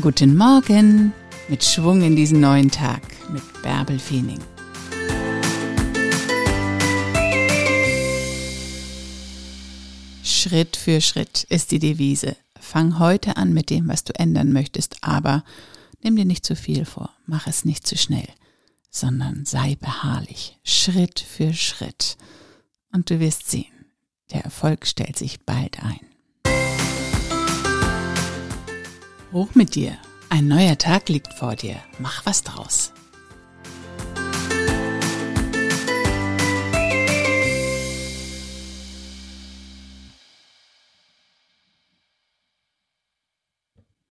Guten Morgen mit Schwung in diesen neuen Tag mit Bärbel Feening. Schritt für Schritt ist die Devise. Fang heute an mit dem, was du ändern möchtest, aber nimm dir nicht zu viel vor, mach es nicht zu schnell, sondern sei beharrlich, Schritt für Schritt. Und du wirst sehen, der Erfolg stellt sich bald ein. Hoch mit dir, ein neuer Tag liegt vor dir, mach was draus.